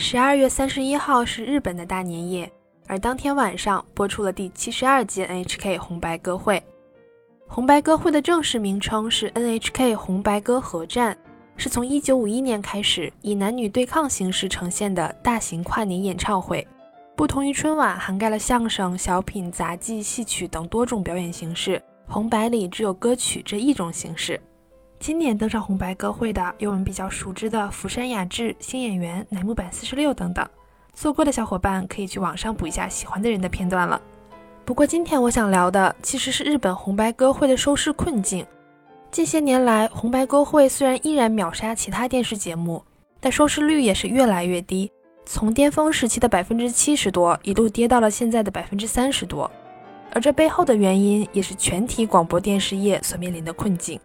十二月三十一号是日本的大年夜，而当天晚上播出了第七十二届 NHK 红白歌会。红白歌会的正式名称是 NHK 红白歌合战，是从一九五一年开始以男女对抗形式呈现的大型跨年演唱会。不同于春晚涵盖了相声、小品、杂技、戏曲等多种表演形式，红白里只有歌曲这一种形式。今年登上红白歌会的有我们比较熟知的福山雅治、新演员乃木坂四十六等等。错过的小伙伴可以去网上补一下喜欢的人的片段了。不过今天我想聊的其实是日本红白歌会的收视困境。近些年来，红白歌会虽然依然秒杀其他电视节目，但收视率也是越来越低。从巅峰时期的百分之七十多，一度跌到了现在的百分之三十多，而这背后的原因也是全体广播电视业所面临的困境。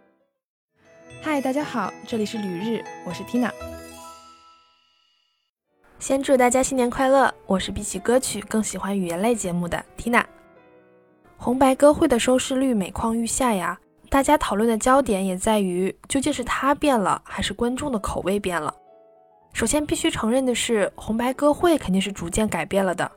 嗨，大家好，这里是旅日，我是 Tina。先祝大家新年快乐！我是比起歌曲更喜欢语言类节目的 Tina。红白歌会的收视率每况愈下呀，大家讨论的焦点也在于究竟是它变了，还是观众的口味变了。首先必须承认的是，红白歌会肯定是逐渐改变了的。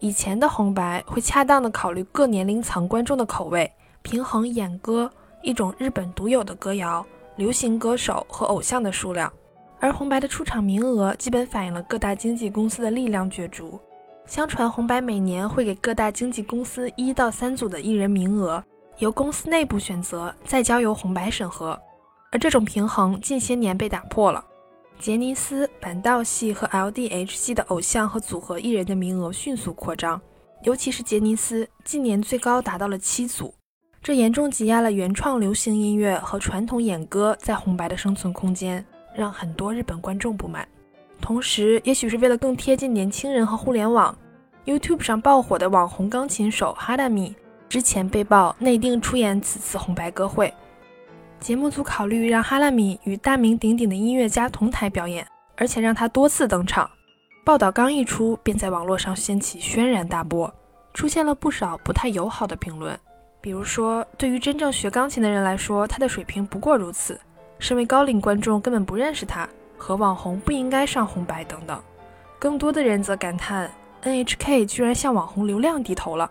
以前的红白会恰当的考虑各年龄层观众的口味，平衡演歌一种日本独有的歌谣、流行歌手和偶像的数量。而红白的出场名额基本反映了各大经纪公司的力量角逐。相传红白每年会给各大经纪公司一到三组的艺人名额，由公司内部选择，再交由红白审核。而这种平衡近些年被打破了。杰尼斯、板道系和 LDH 系的偶像和组合艺人的名额迅速扩张，尤其是杰尼斯，近年最高达到了七组，这严重挤压了原创流行音乐和传统演歌在红白的生存空间，让很多日本观众不满。同时，也许是为了更贴近年轻人和互联网，YouTube 上爆火的网红钢琴手哈达米之前被曝内定出演此次红白歌会。节目组考虑让哈拉米与大名鼎鼎的音乐家同台表演，而且让他多次登场。报道刚一出，便在网络上掀起轩然大波，出现了不少不太友好的评论。比如说，对于真正学钢琴的人来说，他的水平不过如此；身为高龄观众，根本不认识他，和网红不应该上红白等等。更多的人则感叹，NHK 居然向网红流量低头了。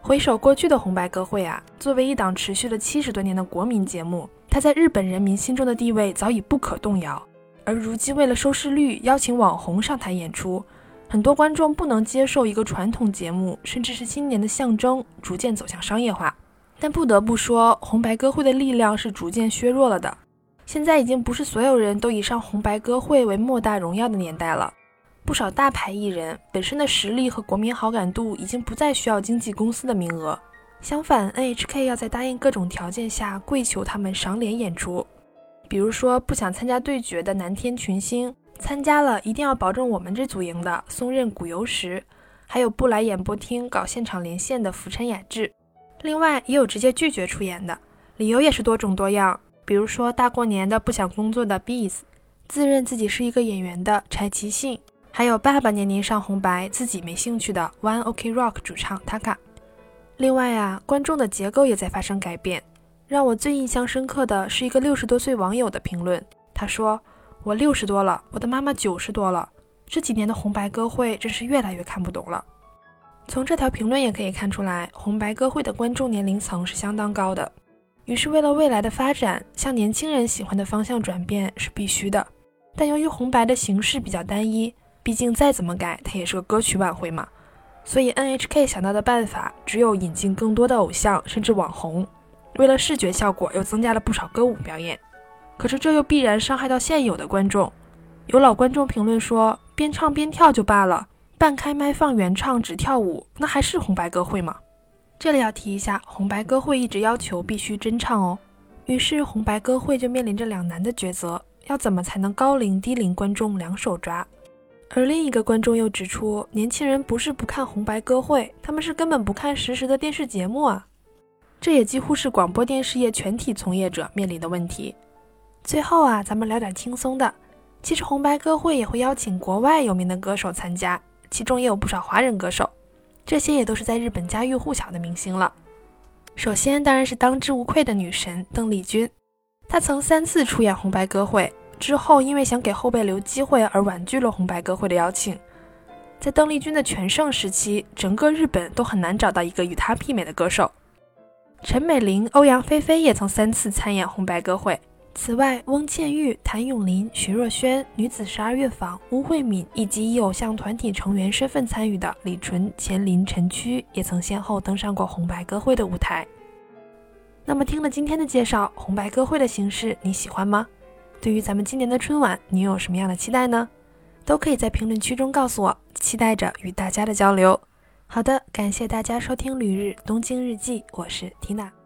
回首过去的红白歌会啊，作为一档持续了七十多年的国民节目。它在日本人民心中的地位早已不可动摇，而如今为了收视率，邀请网红上台演出，很多观众不能接受一个传统节目，甚至是新年的象征，逐渐走向商业化。但不得不说，红白歌会的力量是逐渐削弱了的。现在已经不是所有人都以上红白歌会为莫大荣耀的年代了，不少大牌艺人本身的实力和国民好感度已经不再需要经纪公司的名额。相反，NHK 要在答应各种条件下跪求他们赏脸演出，比如说不想参加对决的南天群星，参加了一定要保证我们这组赢的松任谷由实，还有不来演播厅搞现场连线的福尘雅治。另外也有直接拒绝出演的，理由也是多种多样，比如说大过年的不想工作的 Bees，自认自己是一个演员的柴崎幸，还有爸爸年年上红白自己没兴趣的 One Ok Rock 主唱 Taka。另外啊，观众的结构也在发生改变。让我最印象深刻的是一个六十多岁网友的评论。他说：“我六十多了，我的妈妈九十多了，这几年的红白歌会真是越来越看不懂了。”从这条评论也可以看出来，红白歌会的观众年龄层是相当高的。于是，为了未来的发展，向年轻人喜欢的方向转变是必须的。但由于红白的形式比较单一，毕竟再怎么改，它也是个歌曲晚会嘛。所以 NHK 想到的办法只有引进更多的偶像，甚至网红。为了视觉效果，又增加了不少歌舞表演。可是这又必然伤害到现有的观众。有老观众评论说：“边唱边跳就罢了，半开麦放原唱只跳舞，那还是红白歌会吗？”这里要提一下，红白歌会一直要求必须真唱哦。于是红白歌会就面临着两难的抉择：要怎么才能高龄低龄观众两手抓？而另一个观众又指出，年轻人不是不看红白歌会，他们是根本不看实时的电视节目啊！这也几乎是广播电视业全体从业者面临的问题。最后啊，咱们聊点轻松的。其实红白歌会也会邀请国外有名的歌手参加，其中也有不少华人歌手，这些也都是在日本家喻户晓的明星了。首先当然是当之无愧的女神邓丽君，她曾三次出演红白歌会。之后因为想给后辈留机会而婉拒了红白歌会的邀请。在邓丽君的全盛时期，整个日本都很难找到一个与她媲美的歌手。陈美玲、欧阳菲菲也曾三次参演红白歌会。此外，翁倩玉、谭咏麟、徐若瑄、女子十二乐坊、巫慧敏，以及以偶像团体成员身份参与的李纯、钱琳、陈曲，也曾先后登上过红白歌会的舞台。那么，听了今天的介绍，红白歌会的形式你喜欢吗？对于咱们今年的春晚，你有什么样的期待呢？都可以在评论区中告诉我，期待着与大家的交流。好的，感谢大家收听《旅日东京日记》，我是缇娜。